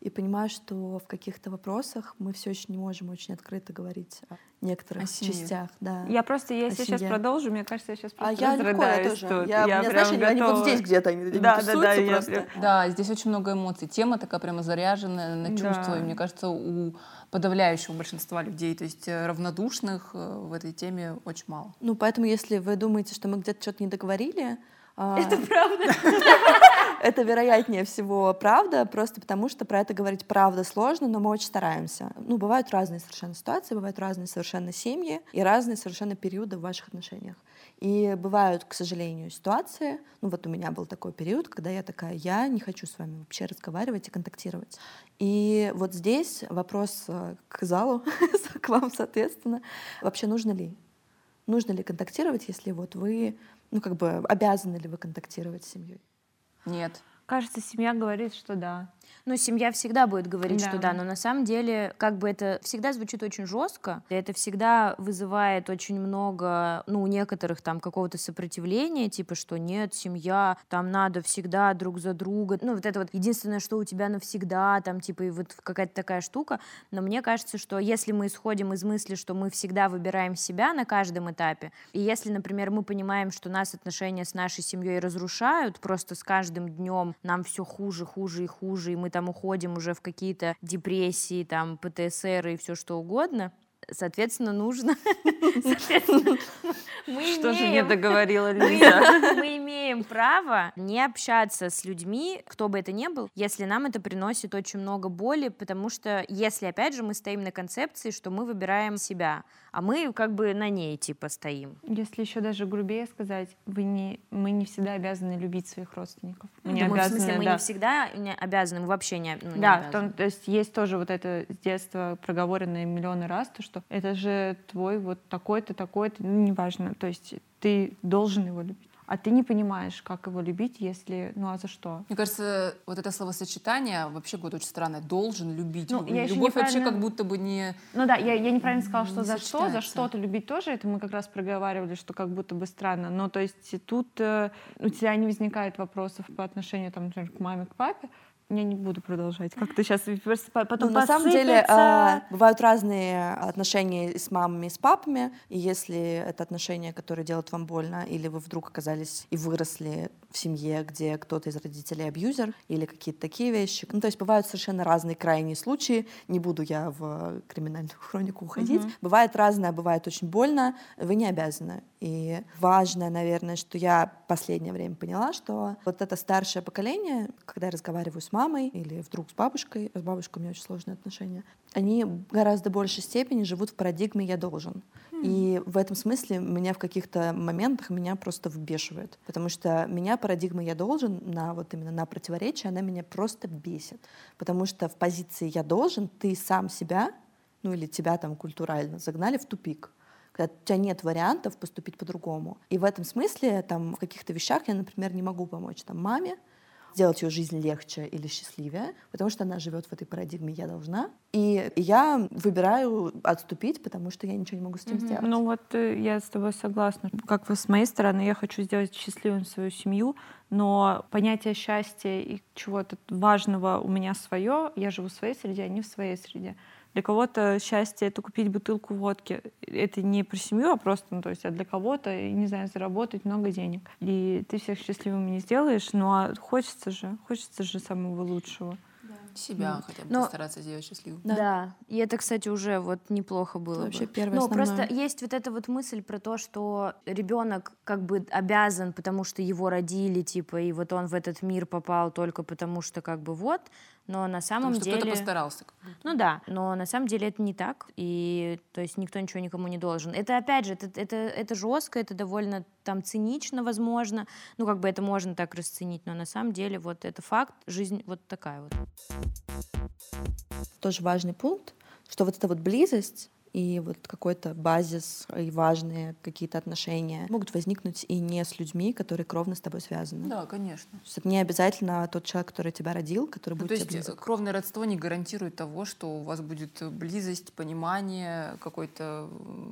и понимаю, что в каких-то вопросах мы все еще не можем очень открыто говорить о некоторых о частях. Да, я просто, если сейчас продолжу, мне кажется, я сейчас а просто а я легко, я тоже. Тут. Я, я, я знаешь, готова. они вот здесь где-то, они, да, они да, да, просто. Я... Да, здесь очень много эмоций. Тема такая прямо заряженная на чувства. Да. И мне кажется, у подавляющего большинства людей, то есть э, равнодушных э, в этой теме очень мало. Ну, поэтому, если вы думаете, что мы где-то что-то не договорили, Это правда. <laughs> Это вероятнее всего правда, просто потому что про это говорить правда сложно, но мы очень стараемся. Ну, бывают разные совершенно ситуации, бывают разные совершенно семьи и разные совершенно периоды в ваших отношениях. И бывают, к сожалению, ситуации, ну вот у меня был такой период, когда я такая, я не хочу с вами вообще разговаривать и контактировать. И вот здесь вопрос э, к залу, <laughs> к вам, соответственно, вообще нужно ли? Нужно ли контактировать, если вот вы, ну как бы обязаны ли вы контактировать с семьей? Нет. Кажется, семья говорит, что да. Ну, семья всегда будет говорить, Да. что да, но на самом деле, как бы это всегда звучит очень жестко, это всегда вызывает очень много, ну, у некоторых там какого-то сопротивления, типа, что нет, семья, там надо всегда друг за друга, ну, вот это вот единственное, что у тебя навсегда, там, типа, и вот какая-то такая штука, но мне кажется, что если мы исходим из мысли, что мы всегда выбираем себя на каждом этапе, и если, например, мы понимаем, что нас отношения с нашей семьей разрушают, просто с каждым днем нам все хуже, хуже и хуже, и мы там уходим уже в какие-то депрессии, там, ПТСР и все что угодно, соответственно, нужно... <laughs> Соответственно, мы Что же не договорила мы, Лиза? <laughs> мы имеем право не общаться с людьми, кто бы это ни был, если нам это приносит очень много боли, потому что если, опять же, мы стоим на концепции, что мы выбираем себя, а мы как бы на ней типа стоим. Если еще даже грубее сказать, вы не, мы не всегда обязаны любить своих родственников. Мы не Ну, мы, в обязаны, смысле, мы да. не всегда не обязаны, мы вообще не, ну, не Да, обязаны. том, то есть есть тоже вот это с детства проговоренное миллионы раз, то что это же твой вот такой-то, такой-то, ну, неважно, то есть ты должен его любить. А ты не понимаешь, как его любить, если, ну а за что? Мне кажется, вот это словосочетание вообще будет очень странное. Должен любить. Ну, я Любовь вообще неправильно- как будто бы не... Ну да, я, я неправильно сказала, что Не за что, за что-то любить тоже, это мы как раз проговаривали, что как будто бы странно. Но то есть тут э, у тебя не возникает вопросов по отношению, там, например, к маме, к папе. Я не буду продолжать. Как ты сейчас потом Ну, на самом деле а, бывают разные отношения с мамами, и с папами. И если это отношения, которые делают вам больно, или вы вдруг оказались и выросли в семье, где кто-то из родителей абьюзер, или какие-то такие вещи. Ну, то есть бывают совершенно разные крайние случаи. Не буду я в криминальную <laughs> хронику уходить. Бывает разное, бывает очень больно. Вы не обязаны. И важно, наверное, что я последнее время поняла, что вот это старшее поколение, когда я разговариваю с мамой или вдруг с бабушкой, с бабушкой у меня очень сложные отношения, они в гораздо большей степени живут в парадигме «я должен». И в этом смысле меня в каких-то моментах меня просто вбешивает. Потому что меня парадигма «я должен» на вот именно на противоречие, она меня просто бесит. Потому что в позиции «я должен» ты сам себя, ну или тебя там культурально загнали в тупик когда у тебя нет вариантов поступить по-другому. И в этом смысле там в каких-то вещах я, например, не могу помочь там маме, сделать ее жизнь легче или счастливее, потому что она живет в этой парадигме «я должна». И я выбираю отступить, потому что я ничего не могу с этим сделать. Ну вот э, я с тобой согласна. Как бы с моей стороны, я хочу сделать счастливым свою семью, но понятие счастья и чего-то важного у меня свое. Я живу в своей среде, а не в своей среде. Для кого-то счастье — это купить бутылку водки. Это не про семью, а просто, ну, то есть, а для кого-то, не знаю, заработать много денег. И ты всех счастливыми не сделаешь, но хочется же, хочется же самого лучшего. Себя хотя бы Но- постараться сделать счастливым. Да. И это, кстати, уже вот неплохо было. Это вообще бы. первое Ну, основное. просто есть вот эта вот мысль про то, что ребенок как бы обязан, потому что его родили, типа, и вот он в этот мир попал только потому, что как бы вот, но на самом Потому что деле... кто-то постарался. Ну да, но на самом деле это не так, и то есть никто ничего никому не должен. Это опять же, это, это, это жестко, это довольно там цинично, возможно, ну как бы это можно так расценить, но на самом деле вот это факт, жизнь вот такая вот. Тоже важный пункт, что вот эта вот близость и вот какой-то базис и важные какие-то отношения могут возникнуть и не с людьми, которые кровно с тобой связаны. Да, конечно. То есть это не обязательно тот человек, который тебя родил, который Ну, будет то тебе есть близок. кровное родство не гарантирует того, что у вас будет близость, понимание, какой-то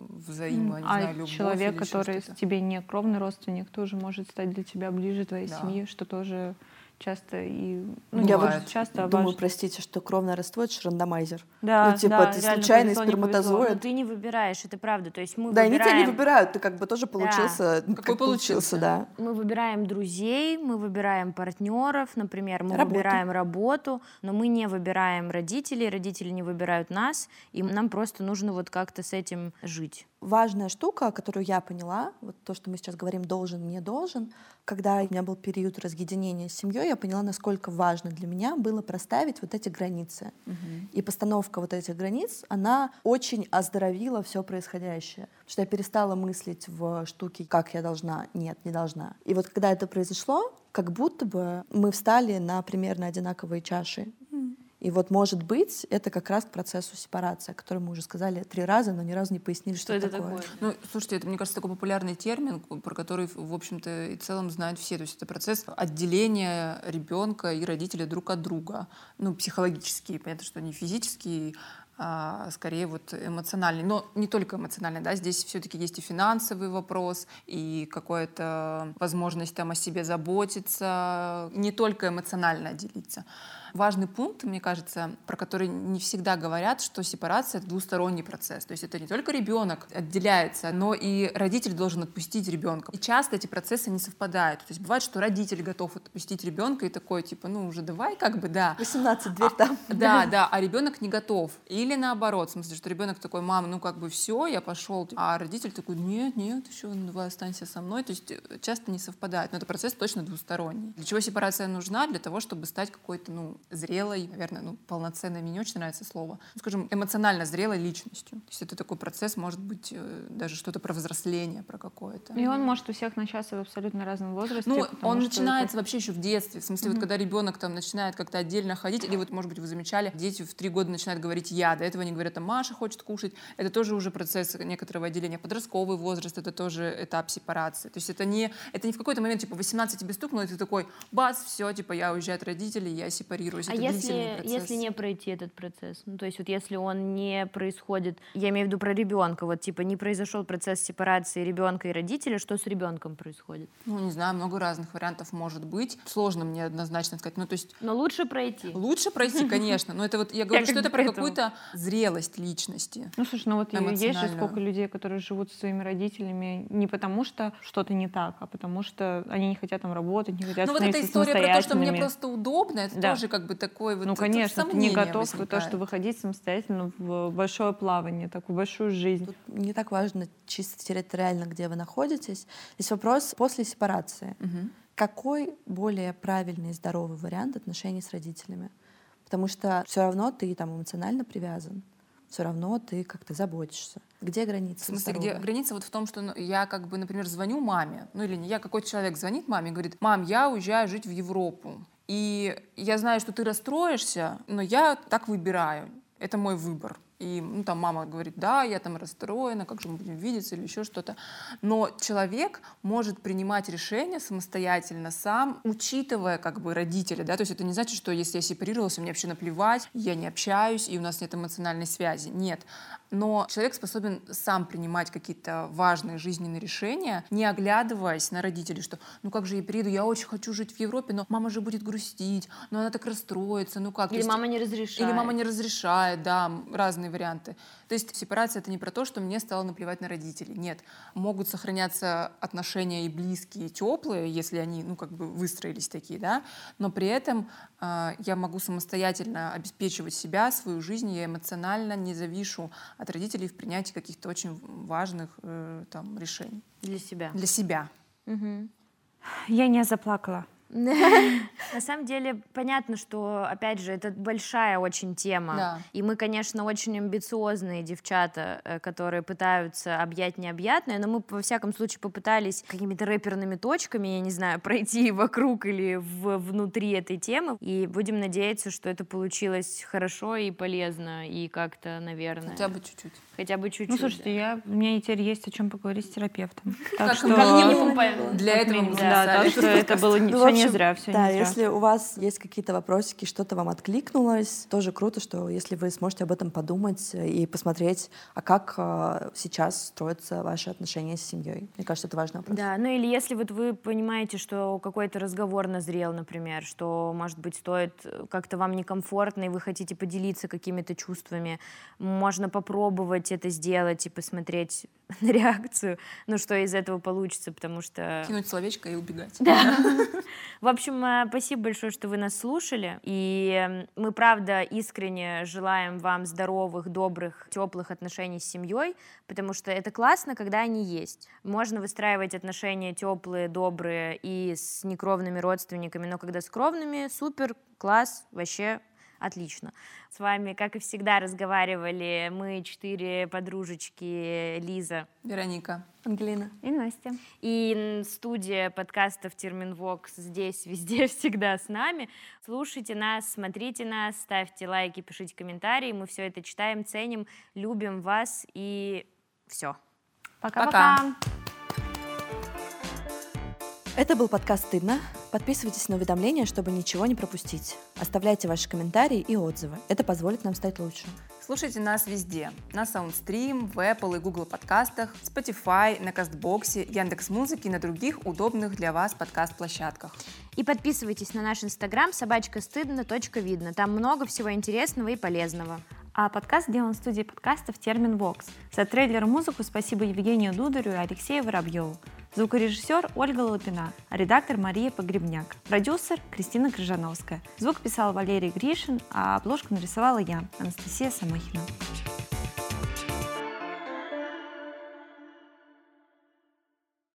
взаимо, не а знаю, любовь человек, который тебе не кровный родственник, тоже может стать для тебя ближе твоей Да. семьи, что тоже часто и ну, Я вот часто, а Думаю, важно. простите, что кровное родство — это же рандомайзер. Да, ну, типа, да, ты случайный повезло, не повезло. сперматозоид. Но ты не выбираешь, это правда. То есть мы Да, они тебя выбираем... не выбирают, ты как бы тоже получился, Какой как получился. да. Мы выбираем друзей, мы выбираем партнеров, например, мы Работу. выбираем работу, но мы не выбираем родителей, родители не выбирают нас, и нам просто нужно вот как-то с этим жить. Важная штука, которую я поняла, вот то, что мы сейчас говорим должен, не должен, когда у меня был период разъединения с семьей, я поняла, насколько важно для меня было проставить вот эти границы. И постановка вот этих границ, она очень оздоровила все происходящее. Потому что я перестала мыслить в штуке, как я должна, нет, не должна. И вот когда это произошло, как будто бы мы встали на примерно одинаковые чаши. И вот, может быть, это как раз к процессу сепарации, о котором мы уже сказали три раза, но ни разу не пояснили, что, это такое? Ну, слушайте, это, мне кажется, такой популярный термин, про который, в общем-то, и в целом знают все. То есть это процесс отделения ребенка и родителей друг от друга. Ну, психологический, понятно, что не физический, скорее вот эмоциональный. Но не только эмоциональный, да, здесь все-таки есть и финансовый вопрос, и какая-то возможность там о себе заботиться, не только эмоционально отделиться. Важный пункт, мне кажется, про который не всегда говорят, что сепарация — это двусторонний процесс. То есть это не только ребенок отделяется, но и родитель должен отпустить ребенка. И часто эти процессы не совпадают. То есть бывает, что родитель готов отпустить ребенка и такой, типа, ну уже давай, как бы, да. 18, дверь там. Да, <laughs> да, а ребенок не готов. Или наоборот, в смысле, что ребенок такой, мама, ну как бы все, я пошел. А родитель такой, нет, нет, еще давай останься со мной. То есть э, часто не совпадает. Но это процесс точно двусторонний. Для чего сепарация нужна? Для того, чтобы стать какой-то, ну, зрелой, наверное, ну, полноценной, мне не очень нравится слово, ну, скажем, эмоционально зрелой личностью. То есть это такой процесс, может быть, э, даже что-то про взросление, про какое-то. И он может у всех начаться в абсолютно разном возрасте. Ну, он начинается вообще еще в детстве. В смысле, вот когда ребенок там начинает как-то отдельно ходить, или вот, может быть, вы замечали, дети в три года начинают говорить «я», до этого они говорят, там, Маша хочет кушать. Это тоже уже процесс некоторого отделения. Подростковый возраст — это тоже этап сепарации. То есть это не, это не в какой-то момент, типа, 18 тебе стукнуло, и ты такой, бац, все, типа, я уезжаю от родителей, я сепарируюсь. А это если, процесс. если не пройти этот процесс? Ну, то есть вот если он не происходит, я имею в виду про ребенка, вот типа не произошел процесс сепарации ребенка и родителя, что с ребенком происходит? Ну, не знаю, много разных вариантов может быть. Сложно мне однозначно сказать. Ну, то есть Но лучше пройти. лучше пройти, <laughs> конечно, но это вот, я говорю, что это про какую-то зрелость личности. Ну, слушай, ну вот есть же сколько людей, которые живут со своими родителями не потому, что что-то не так, а потому что они не хотят там работать, не хотят Ну вот эта история про то, что мне просто удобно, это Да. тоже как бы такой вот Ну, конечно, ты не готов в то, возникает. что выходить самостоятельно в большое плавание, такую большую жизнь. Тут не так важно чисто территориально, где вы находитесь. Здесь вопрос после сепарации. Мгм. Какой более правильный и здоровый вариант отношений с родителями? Потому что все равно ты там эмоционально привязан, все равно ты как-то заботишься. Где В границы? смысле, где граница вот в том, что ну, я как бы, например, звоню маме, ну или не я, какой-то человек звонит маме и говорит, мам, я уезжаю жить в Европу. И я знаю, что ты расстроишься, но я так выбираю. Это мой выбор. И ну, там мама говорит, да, я там расстроена, как же мы будем видеться или еще что-то. Но человек может принимать решения самостоятельно сам, учитывая как бы родителей. Да? То есть это не значит, что если я сепарировался, мне вообще наплевать, я не общаюсь, и у нас нет эмоциональной связи. Нет. Но человек способен сам принимать какие-то важные жизненные решения, не оглядываясь на родителей, что ну как же я приеду, я очень хочу жить в Европе, но мама же будет грустить, но она так расстроится, ну как? Или есть- мама не разрешает. или мама не разрешает, да, м, разные варианты. То есть сепарация — это не про то, что мне стало наплевать на родителей. Нет. Могут сохраняться отношения и близкие, и теплые, если они, ну, как бы выстроились такие, да, но при этом э, я могу самостоятельно обеспечивать себя, свою жизнь, я эмоционально не завишу от родителей в принятии каких-то очень важных э, там решений Для себя. для себя. Мгм. Я не заплакала. На самом деле, понятно, что, опять же, это большая очень тема. Да. И мы, конечно, очень амбициозные девчата, э, которые пытаются объять необъятное, но мы, во всяком случае, попытались какими-то рэперными точками, я не знаю, <laughs> пройти вокруг или в- внутри этой темы. И будем надеяться, что это получилось хорошо и полезно, и как-то, наверное, Хотя бы чуть-чуть. хотя бы чуть-чуть. Ну, слушайте, я, у меня теперь есть о чем поговорить с терапевтом. Так Как что... минимум, Для этого мы да, так что это было <laughs> всё не общем, зря, все да, не зря. если у вас есть какие-то вопросики, что-то вам откликнулось, тоже круто, что если вы сможете об этом подумать и посмотреть, а как э, сейчас строятся ваши отношения с семьей. Мне кажется, это важный вопрос. Да, ну или если вот вы понимаете, что какой-то разговор назрел, например, что, может быть, стоит э, как-то вам некомфортно, и вы хотите поделиться какими-то чувствами, можно попробовать это сделать и посмотреть <laughs> на реакцию, ну что из этого получится, потому что... Кинуть словечко и убегать. Да. <laughs> В общем, э, спасибо большое, что вы нас слушали. И мы, правда, искренне желаем вам здоровых, добрых, теплых отношений с семьей, потому что это классно, когда они есть. Можно выстраивать отношения теплые, добрые и с некровными родственниками, но когда с кровными, супер, класс, вообще Отлично. С вами, как и всегда, разговаривали мы, четыре подружечки, Лиза, Вероника. Ангелина. И Настя. и студия подкастов Терминвокс здесь, <laughs> везде, всегда с нами. Слушайте нас, смотрите нас, ставьте лайки, пишите комментарии. Мы все это читаем, ценим, любим вас и все. Пока-пока. Это был подкаст «Стыдно». Подписывайтесь на уведомления, чтобы ничего не пропустить. Оставляйте ваши комментарии и отзывы. Это позволит нам стать лучше. Слушайте нас везде. На Soundstream, в Apple и Google подкастах, Spotify, на Кастбоксе, Яндекс.Музыке и на других удобных для вас подкаст-площадках. И подписывайтесь на наш инстаграм собачка стыдно точка видно. Там много всего интересного и полезного. А подкаст сделан в студии подкастов «Термин Вокс». За трейлер музыку спасибо Евгению Дударю и Алексею Воробьеву. Звукорежиссер Ольга Лапина, а редактор Мария Погребняк. Продюсер Кристина Крыжановская. Звук писал Валерий Гришин, а обложку нарисовала я, Анастасия Самохина.